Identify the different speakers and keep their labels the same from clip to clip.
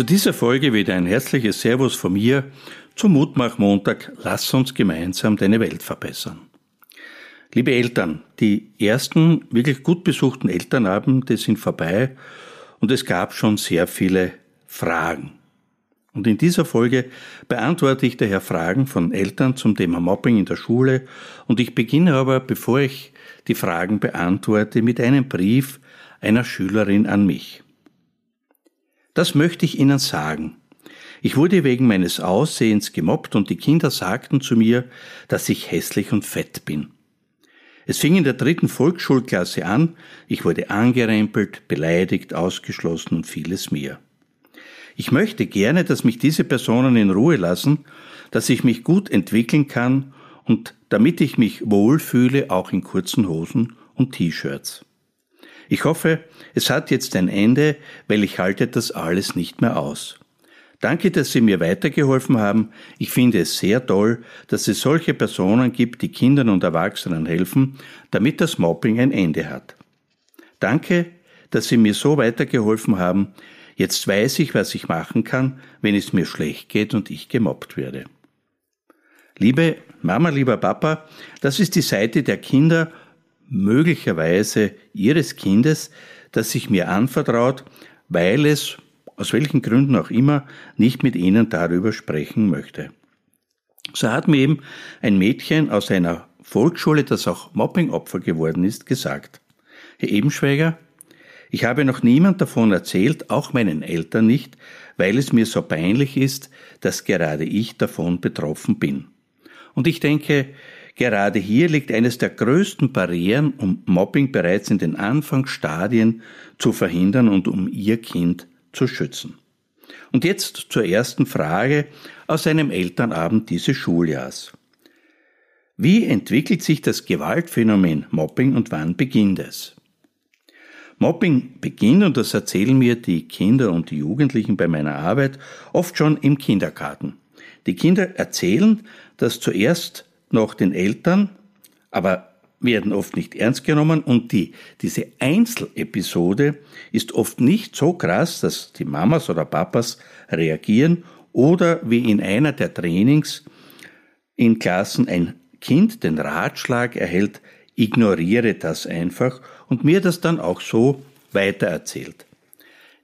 Speaker 1: Zu dieser Folge wieder ein herzliches Servus von mir zum Mutmach-Montag. Lass uns gemeinsam deine Welt verbessern. Liebe Eltern, die ersten wirklich gut besuchten Elternabende sind vorbei und es gab schon sehr viele Fragen. Und in dieser Folge beantworte ich daher Fragen von Eltern zum Thema Mobbing in der Schule und ich beginne aber, bevor ich die Fragen beantworte, mit einem Brief einer Schülerin an mich. Das möchte ich Ihnen sagen. Ich wurde wegen meines Aussehens gemobbt und die Kinder sagten zu mir, dass ich hässlich und fett bin. Es fing in der dritten Volksschulklasse an, ich wurde angerempelt, beleidigt, ausgeschlossen und vieles mehr. Ich möchte gerne, dass mich diese Personen in Ruhe lassen, dass ich mich gut entwickeln kann und damit ich mich wohlfühle, auch in kurzen Hosen und T-Shirts. Ich hoffe, es hat jetzt ein Ende, weil ich halte das alles nicht mehr aus. Danke, dass Sie mir weitergeholfen haben. Ich finde es sehr toll, dass es solche Personen gibt, die Kindern und Erwachsenen helfen, damit das Mobbing ein Ende hat. Danke, dass Sie mir so weitergeholfen haben. Jetzt weiß ich, was ich machen kann, wenn es mir schlecht geht und ich gemobbt werde. Liebe Mama, lieber Papa, das ist die Seite der Kinder möglicherweise Ihres Kindes, das sich mir anvertraut, weil es, aus welchen Gründen auch immer, nicht mit Ihnen darüber sprechen möchte. So hat mir eben ein Mädchen aus einer Volksschule, das auch Mobbingopfer geworden ist, gesagt, Herr Ebenschweiger, ich habe noch niemand davon erzählt, auch meinen Eltern nicht, weil es mir so peinlich ist, dass gerade ich davon betroffen bin. Und ich denke, Gerade hier liegt eines der größten Barrieren, um Mobbing bereits in den Anfangsstadien zu verhindern und um Ihr Kind zu schützen. Und jetzt zur ersten Frage aus einem Elternabend dieses Schuljahrs. Wie entwickelt sich das Gewaltphänomen Mobbing und wann beginnt es? Mobbing beginnt, und das erzählen mir die Kinder und die Jugendlichen bei meiner Arbeit, oft schon im Kindergarten. Die Kinder erzählen, dass zuerst noch den Eltern, aber werden oft nicht ernst genommen und die, diese Einzelepisode ist oft nicht so krass, dass die Mamas oder Papas reagieren oder wie in einer der Trainings in Klassen ein Kind den Ratschlag erhält, ignoriere das einfach und mir das dann auch so weitererzählt.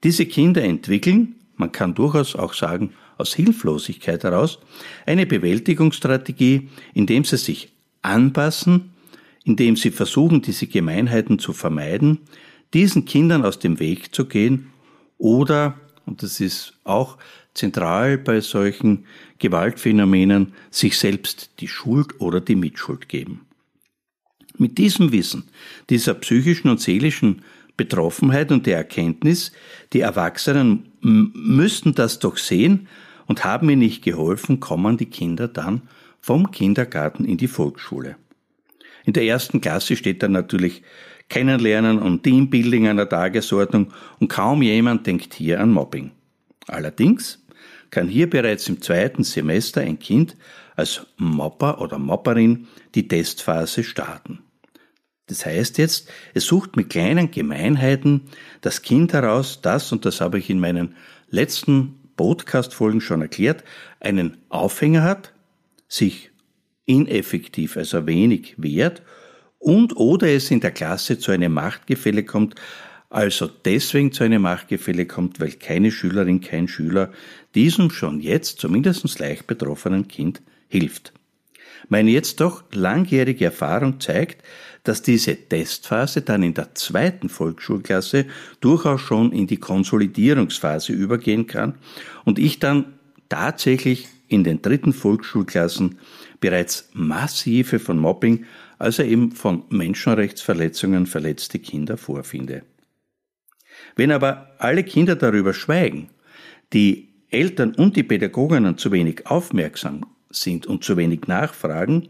Speaker 1: Diese Kinder entwickeln, man kann durchaus auch sagen, aus Hilflosigkeit heraus eine Bewältigungsstrategie, indem sie sich anpassen, indem sie versuchen, diese Gemeinheiten zu vermeiden, diesen Kindern aus dem Weg zu gehen oder, und das ist auch zentral bei solchen Gewaltphänomenen, sich selbst die Schuld oder die Mitschuld geben. Mit diesem Wissen, dieser psychischen und seelischen Betroffenheit und der Erkenntnis, die Erwachsenen müssten das doch sehen, und haben mir nicht geholfen, kommen die Kinder dann vom Kindergarten in die Volksschule. In der ersten Klasse steht dann natürlich Kennenlernen und Teambuilding an der Tagesordnung und kaum jemand denkt hier an Mobbing. Allerdings kann hier bereits im zweiten Semester ein Kind als Mopper oder Mopperin die Testphase starten. Das heißt jetzt, es sucht mit kleinen Gemeinheiten das Kind heraus, das, und das habe ich in meinen letzten Podcast-Folgen schon erklärt, einen Aufhänger hat, sich ineffektiv, also wenig wehrt und oder es in der Klasse zu einem Machtgefälle kommt, also deswegen zu einem Machtgefälle kommt, weil keine Schülerin, kein Schüler diesem schon jetzt zumindest leicht betroffenen Kind hilft. Meine jetzt doch langjährige Erfahrung zeigt, dass diese Testphase dann in der zweiten Volksschulklasse durchaus schon in die Konsolidierungsphase übergehen kann und ich dann tatsächlich in den dritten Volksschulklassen bereits massive von Mobbing, also eben von Menschenrechtsverletzungen verletzte Kinder vorfinde. Wenn aber alle Kinder darüber schweigen, die Eltern und die Pädagoginnen zu wenig aufmerksam sind und zu wenig nachfragen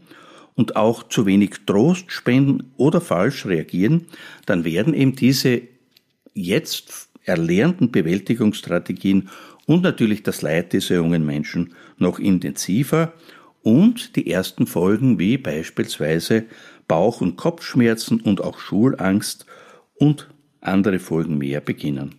Speaker 1: und auch zu wenig Trost spenden oder falsch reagieren, dann werden eben diese jetzt erlernten Bewältigungsstrategien und natürlich das Leid dieser jungen Menschen noch intensiver und die ersten Folgen wie beispielsweise Bauch- und Kopfschmerzen und auch Schulangst und andere Folgen mehr beginnen.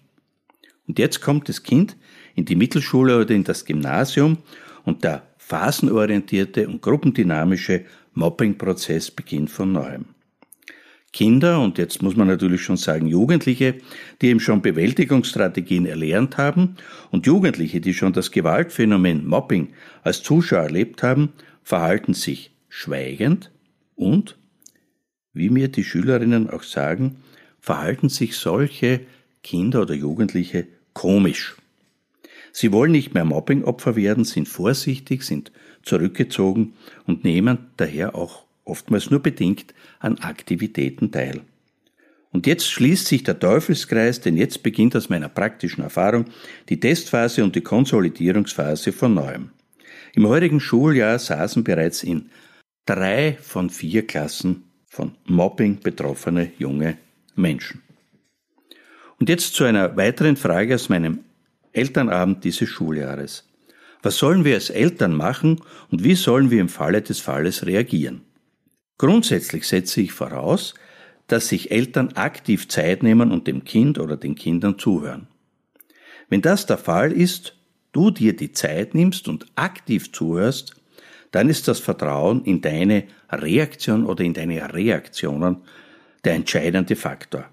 Speaker 1: Und jetzt kommt das Kind in die Mittelschule oder in das Gymnasium und der phasenorientierte und gruppendynamische Mobbing-Prozess beginnt von neuem. Kinder, und jetzt muss man natürlich schon sagen Jugendliche, die eben schon Bewältigungsstrategien erlernt haben und Jugendliche, die schon das Gewaltphänomen Mobbing als Zuschauer erlebt haben, verhalten sich schweigend und, wie mir die Schülerinnen auch sagen, verhalten sich solche Kinder oder Jugendliche komisch. Sie wollen nicht mehr Mobbingopfer werden, sind vorsichtig, sind zurückgezogen und nehmen daher auch oftmals nur bedingt an Aktivitäten teil. Und jetzt schließt sich der Teufelskreis, denn jetzt beginnt aus meiner praktischen Erfahrung die Testphase und die Konsolidierungsphase von neuem. Im heurigen Schuljahr saßen bereits in drei von vier Klassen von Mobbing betroffene junge Menschen. Und jetzt zu einer weiteren Frage aus meinem Elternabend dieses Schuljahres. Was sollen wir als Eltern machen und wie sollen wir im Falle des Falles reagieren? Grundsätzlich setze ich voraus, dass sich Eltern aktiv Zeit nehmen und dem Kind oder den Kindern zuhören. Wenn das der Fall ist, du dir die Zeit nimmst und aktiv zuhörst, dann ist das Vertrauen in deine Reaktion oder in deine Reaktionen der entscheidende Faktor.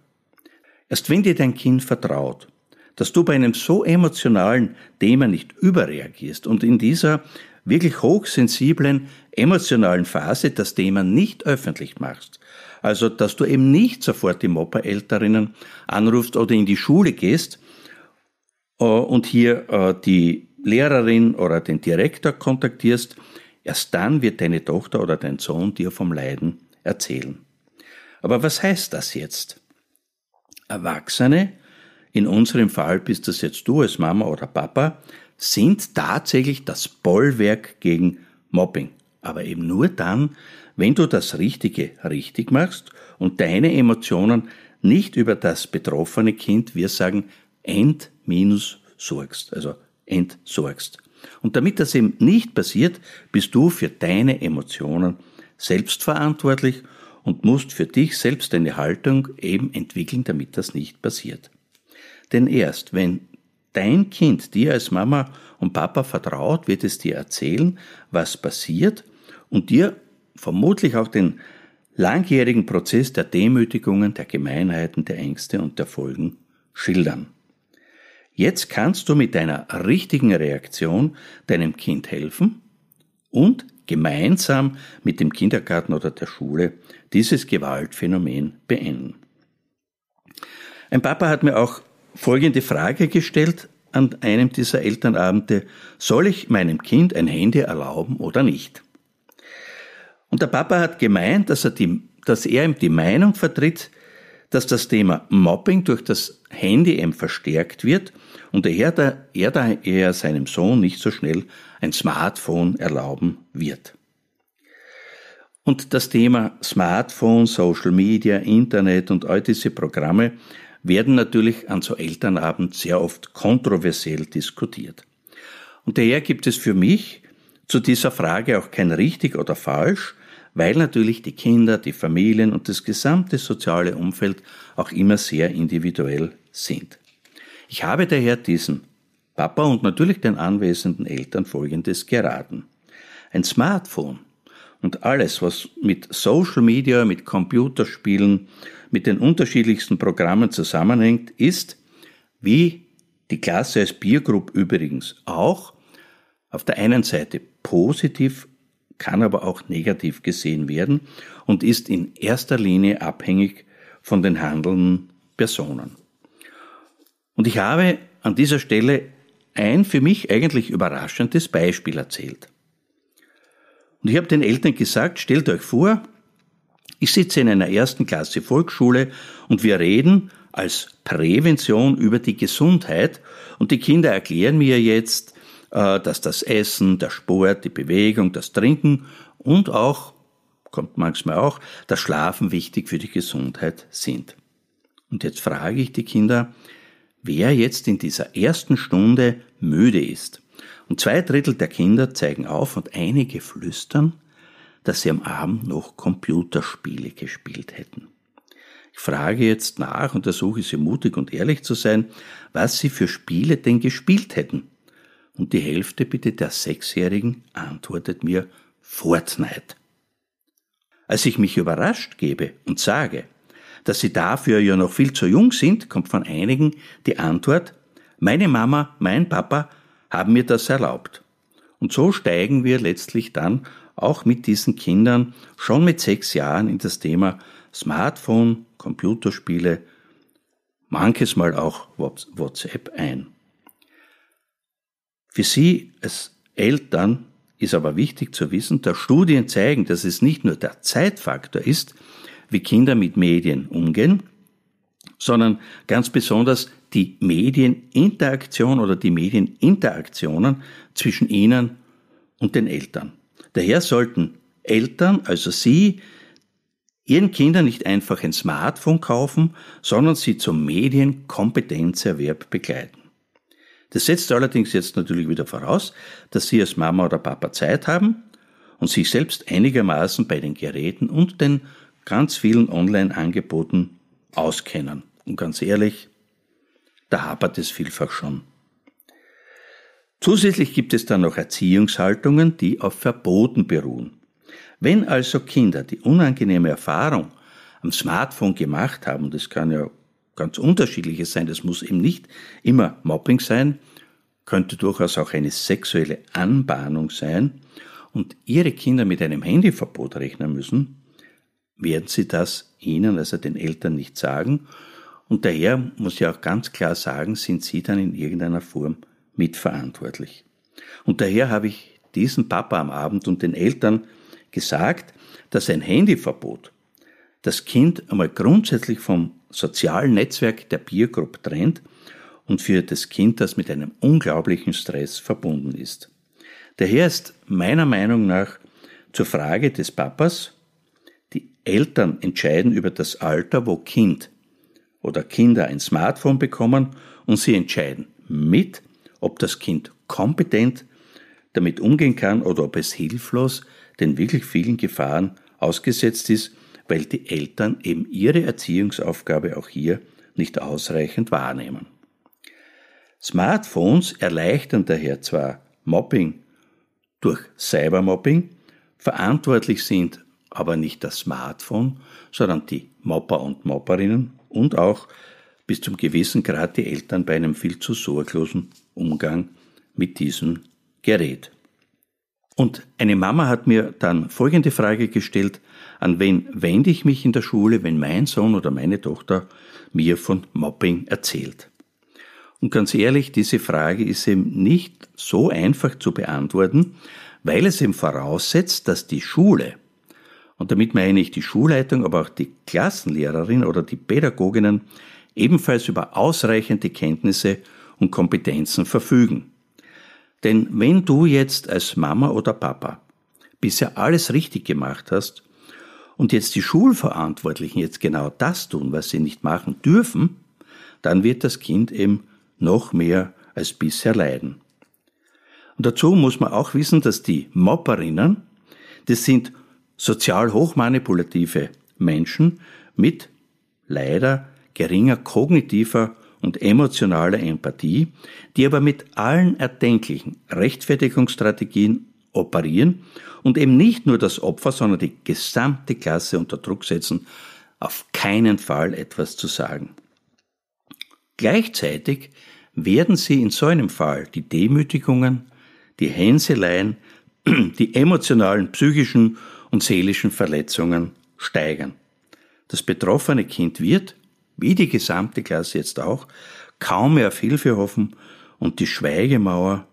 Speaker 1: Erst wenn dir dein Kind vertraut, dass du bei einem so emotionalen Thema nicht überreagierst und in dieser wirklich hochsensiblen, emotionalen Phase das Thema nicht öffentlich machst. Also, dass du eben nicht sofort die Mopper-Älterinnen anrufst oder in die Schule gehst äh, und hier äh, die Lehrerin oder den Direktor kontaktierst, erst dann wird deine Tochter oder dein Sohn dir vom Leiden erzählen. Aber was heißt das jetzt? Erwachsene, in unserem Fall bist das jetzt du als Mama oder Papa, sind tatsächlich das Bollwerk gegen Mobbing. Aber eben nur dann, wenn du das Richtige richtig machst und deine Emotionen nicht über das betroffene Kind, wir sagen, ent minus sorgst, also entsorgst. Und damit das eben nicht passiert, bist du für deine Emotionen selbst verantwortlich und musst für dich selbst eine Haltung eben entwickeln, damit das nicht passiert. Denn erst wenn dein Kind dir als Mama und Papa vertraut, wird es dir erzählen, was passiert und dir vermutlich auch den langjährigen Prozess der Demütigungen, der Gemeinheiten, der Ängste und der Folgen schildern. Jetzt kannst du mit deiner richtigen Reaktion deinem Kind helfen und gemeinsam mit dem Kindergarten oder der Schule dieses Gewaltphänomen beenden. Ein Papa hat mir auch folgende Frage gestellt an einem dieser Elternabende, soll ich meinem Kind ein Handy erlauben oder nicht? Und der Papa hat gemeint, dass er, die, dass er ihm die Meinung vertritt, dass das Thema Mobbing durch das Handy eben verstärkt wird und er, da, er daher seinem Sohn nicht so schnell ein Smartphone erlauben wird. Und das Thema Smartphone, Social Media, Internet und all diese Programme werden natürlich an so Elternabend sehr oft kontroversiell diskutiert. Und daher gibt es für mich zu dieser Frage auch kein richtig oder falsch, weil natürlich die Kinder, die Familien und das gesamte soziale Umfeld auch immer sehr individuell sind. Ich habe daher diesem Papa und natürlich den anwesenden Eltern Folgendes geraten. Ein Smartphone und alles, was mit Social Media, mit Computerspielen, mit den unterschiedlichsten Programmen zusammenhängt, ist, wie die Klasse als Biergroup übrigens auch, auf der einen Seite positiv, kann aber auch negativ gesehen werden und ist in erster Linie abhängig von den handelnden Personen. Und ich habe an dieser Stelle ein für mich eigentlich überraschendes Beispiel erzählt. Und ich habe den Eltern gesagt, stellt euch vor, ich sitze in einer ersten Klasse Volksschule und wir reden als Prävention über die Gesundheit. Und die Kinder erklären mir jetzt, äh, dass das Essen, der Sport, die Bewegung, das Trinken und auch, kommt manchmal auch, das Schlafen wichtig für die Gesundheit sind. Und jetzt frage ich die Kinder, wer jetzt in dieser ersten Stunde müde ist. Und zwei Drittel der Kinder zeigen auf und einige flüstern, dass sie am Abend noch Computerspiele gespielt hätten. Ich frage jetzt nach und ersuche sie mutig und ehrlich zu sein, was sie für Spiele denn gespielt hätten. Und die Hälfte bitte der Sechsjährigen antwortet mir Fortnite. Als ich mich überrascht gebe und sage, dass sie dafür ja noch viel zu jung sind, kommt von einigen die Antwort, meine Mama, mein Papa haben mir das erlaubt. Und so steigen wir letztlich dann auch mit diesen Kindern schon mit sechs Jahren in das Thema Smartphone, Computerspiele, manches Mal auch WhatsApp ein. Für Sie als Eltern ist aber wichtig zu wissen, dass Studien zeigen, dass es nicht nur der Zeitfaktor ist, wie Kinder mit Medien umgehen, sondern ganz besonders die Medieninteraktion oder die Medieninteraktionen zwischen ihnen und den Eltern. Daher sollten Eltern, also Sie, Ihren Kindern nicht einfach ein Smartphone kaufen, sondern sie zum Medienkompetenzerwerb begleiten. Das setzt allerdings jetzt natürlich wieder voraus, dass Sie als Mama oder Papa Zeit haben und sich selbst einigermaßen bei den Geräten und den ganz vielen Online-Angeboten auskennen. Und ganz ehrlich, da hapert es vielfach schon. Zusätzlich gibt es dann noch Erziehungshaltungen, die auf Verboten beruhen. Wenn also Kinder die unangenehme Erfahrung am Smartphone gemacht haben, das kann ja ganz unterschiedliches sein, das muss eben nicht immer Mobbing sein, könnte durchaus auch eine sexuelle Anbahnung sein, und ihre Kinder mit einem Handyverbot rechnen müssen, werden sie das ihnen, also den Eltern, nicht sagen. Und daher muss ich auch ganz klar sagen, sind sie dann in irgendeiner Form mitverantwortlich. Und daher habe ich diesem Papa am Abend und den Eltern gesagt, dass ein Handyverbot das Kind einmal grundsätzlich vom sozialen Netzwerk der Peergroup trennt und für das Kind das mit einem unglaublichen Stress verbunden ist. Daher ist meiner Meinung nach zur Frage des Papas, die Eltern entscheiden über das Alter, wo Kind oder Kinder ein Smartphone bekommen und sie entscheiden mit, ob das Kind kompetent damit umgehen kann oder ob es hilflos den wirklich vielen Gefahren ausgesetzt ist, weil die Eltern eben ihre Erziehungsaufgabe auch hier nicht ausreichend wahrnehmen. Smartphones erleichtern daher zwar Mobbing durch Cybermobbing, verantwortlich sind aber nicht das Smartphone, sondern die Mopper und Mopperinnen und auch bis zum gewissen Grad die Eltern bei einem viel zu sorglosen Umgang mit diesem Gerät. Und eine Mama hat mir dann folgende Frage gestellt, an wen wende ich mich in der Schule, wenn mein Sohn oder meine Tochter mir von Mobbing erzählt? Und ganz ehrlich, diese Frage ist eben nicht so einfach zu beantworten, weil es eben voraussetzt, dass die Schule, und damit meine ich die Schulleitung, aber auch die Klassenlehrerin oder die Pädagoginnen, ebenfalls über ausreichende Kenntnisse und Kompetenzen verfügen. Denn wenn du jetzt als Mama oder Papa bisher alles richtig gemacht hast und jetzt die Schulverantwortlichen jetzt genau das tun, was sie nicht machen dürfen, dann wird das Kind eben noch mehr als bisher leiden. Und dazu muss man auch wissen, dass die Mopperinnen, das sind sozial hochmanipulative Menschen mit leider geringer kognitiver und emotionaler Empathie, die aber mit allen erdenklichen Rechtfertigungsstrategien operieren und eben nicht nur das Opfer, sondern die gesamte Klasse unter Druck setzen, auf keinen Fall etwas zu sagen. Gleichzeitig werden sie in so einem Fall die Demütigungen, die Hänseleien, die emotionalen, psychischen und seelischen Verletzungen steigern. Das betroffene Kind wird, wie die gesamte Klasse jetzt auch, kaum mehr auf Hilfe hoffen und die Schweigemauer,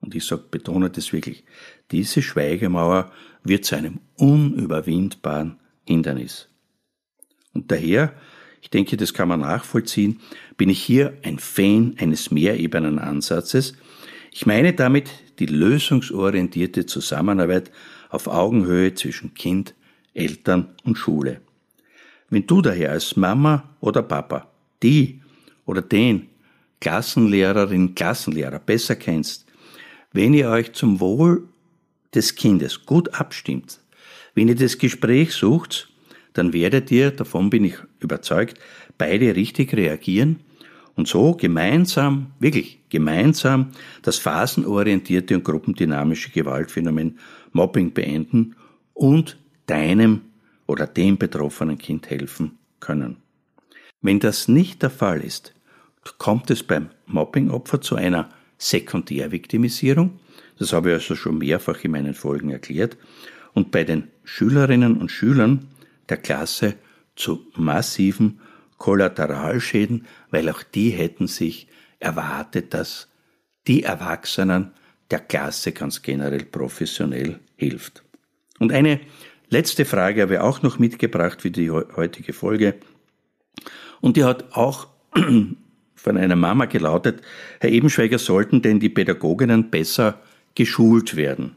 Speaker 1: und ich sag, betone das wirklich, diese Schweigemauer wird zu einem unüberwindbaren Hindernis. Und daher ich denke, das kann man nachvollziehen, bin ich hier ein Fan eines Mehrebenenansatzes. Ich meine damit die lösungsorientierte Zusammenarbeit auf Augenhöhe zwischen Kind, Eltern und Schule. Wenn du daher als Mama oder Papa die oder den Klassenlehrerin, Klassenlehrer besser kennst, wenn ihr euch zum Wohl des Kindes gut abstimmt, wenn ihr das Gespräch sucht, dann werdet ihr, davon bin ich überzeugt, beide richtig reagieren und so gemeinsam, wirklich gemeinsam, das phasenorientierte und gruppendynamische Gewaltphänomen Mobbing beenden und deinem oder dem betroffenen Kind helfen können. Wenn das nicht der Fall ist, kommt es beim Mobbingopfer zu einer Sekundärviktimisierung, das habe ich also schon mehrfach in meinen Folgen erklärt, und bei den Schülerinnen und Schülern der Klasse zu massiven Kollateralschäden, weil auch die hätten sich erwartet, dass die Erwachsenen der Klasse ganz generell professionell hilft. Und eine letzte Frage habe ich auch noch mitgebracht für die heutige Folge. Und die hat auch von einer Mama gelautet, Herr Ebenschweiger, sollten denn die Pädagoginnen besser geschult werden?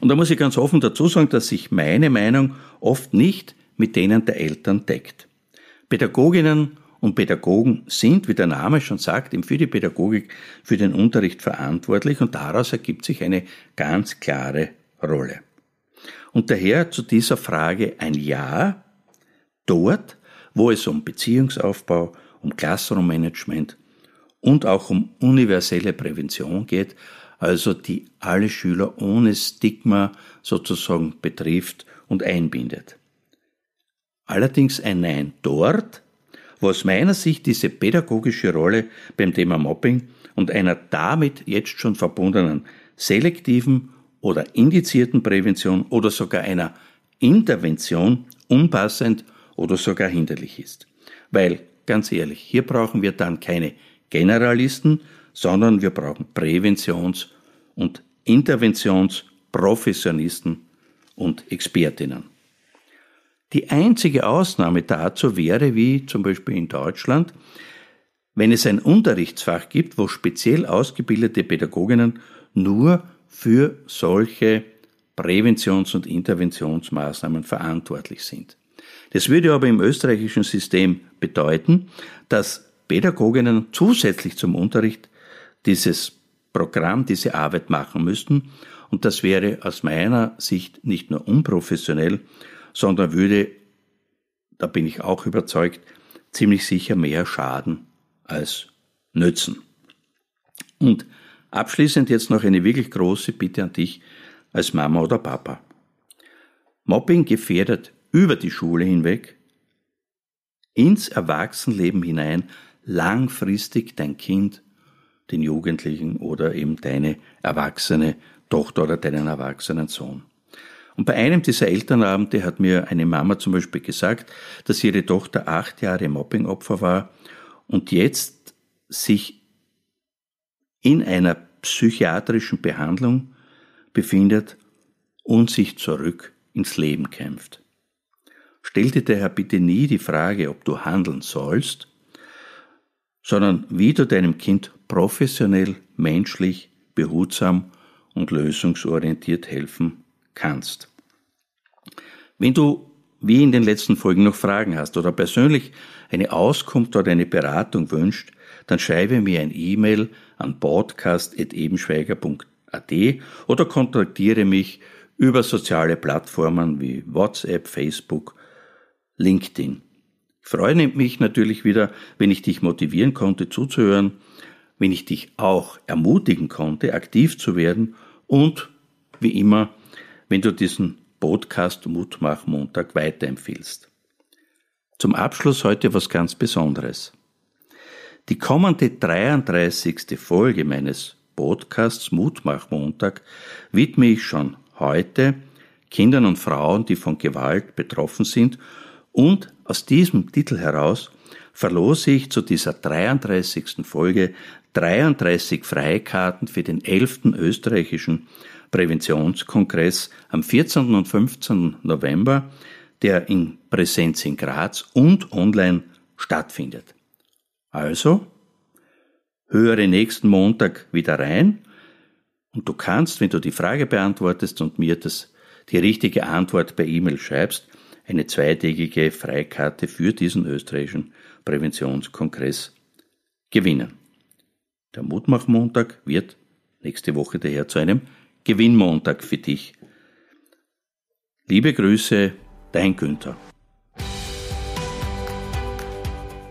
Speaker 1: Und da muss ich ganz offen dazu sagen, dass sich meine Meinung oft nicht mit denen der Eltern deckt. Pädagoginnen und Pädagogen sind, wie der Name schon sagt, für die Pädagogik, für den Unterricht verantwortlich und daraus ergibt sich eine ganz klare Rolle. Und daher zu dieser Frage ein Ja, dort, wo es um Beziehungsaufbau, um Classroom-Management und auch um universelle Prävention geht, also die alle Schüler ohne Stigma sozusagen betrifft und einbindet. Allerdings ein Nein dort, wo aus meiner Sicht diese pädagogische Rolle beim Thema Mobbing und einer damit jetzt schon verbundenen selektiven oder indizierten Prävention oder sogar einer Intervention unpassend oder sogar hinderlich ist. Weil, ganz ehrlich, hier brauchen wir dann keine Generalisten, sondern wir brauchen Präventions- und Interventionsprofessionisten und Expertinnen. Die einzige Ausnahme dazu wäre, wie zum Beispiel in Deutschland, wenn es ein Unterrichtsfach gibt, wo speziell ausgebildete Pädagoginnen nur für solche Präventions- und Interventionsmaßnahmen verantwortlich sind. Das würde aber im österreichischen System bedeuten, dass Pädagoginnen zusätzlich zum Unterricht dieses Programm, diese Arbeit machen müssten. Und das wäre aus meiner Sicht nicht nur unprofessionell, sondern würde, da bin ich auch überzeugt, ziemlich sicher mehr schaden als nützen. Und abschließend jetzt noch eine wirklich große Bitte an dich als Mama oder Papa. Mobbing gefährdet über die Schule hinweg ins Erwachsenenleben hinein langfristig dein Kind, den Jugendlichen oder eben deine erwachsene Tochter oder deinen erwachsenen Sohn. Und bei einem dieser Elternabende hat mir eine Mama zum Beispiel gesagt, dass ihre Tochter acht Jahre Mobbingopfer war und jetzt sich in einer psychiatrischen Behandlung befindet und sich zurück ins Leben kämpft. Stell dir daher bitte nie die Frage, ob du handeln sollst, sondern wie du deinem Kind professionell, menschlich, behutsam und lösungsorientiert helfen kannst. Wenn du, wie in den letzten Folgen, noch Fragen hast oder persönlich eine Auskunft oder eine Beratung wünscht, dann schreibe mir ein E-Mail an podcast.ebenschweiger.at oder kontaktiere mich über soziale Plattformen wie WhatsApp, Facebook, LinkedIn. Freue mich natürlich wieder, wenn ich dich motivieren konnte zuzuhören, wenn ich dich auch ermutigen konnte, aktiv zu werden und wie immer wenn du diesen Podcast Mutmach Montag weiterempfiehlst. Zum Abschluss heute was ganz Besonderes. Die kommende 33. Folge meines Podcasts Mutmach Montag widme ich schon heute Kindern und Frauen, die von Gewalt betroffen sind und aus diesem Titel heraus verlose ich zu dieser 33. Folge 33 Freikarten für den 11. österreichischen Präventionskongress am 14. und 15. November, der in Präsenz in Graz und online stattfindet. Also, höre nächsten Montag wieder rein und du kannst, wenn du die Frage beantwortest und mir das, die richtige Antwort per E-Mail schreibst, eine zweitägige Freikarte für diesen österreichischen Präventionskongress gewinnen. Der Mutmachmontag wird nächste Woche daher zu einem Gewinnmontag für dich. Liebe Grüße, dein Günther.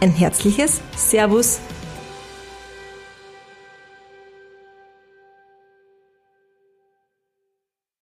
Speaker 2: Ein herzliches Servus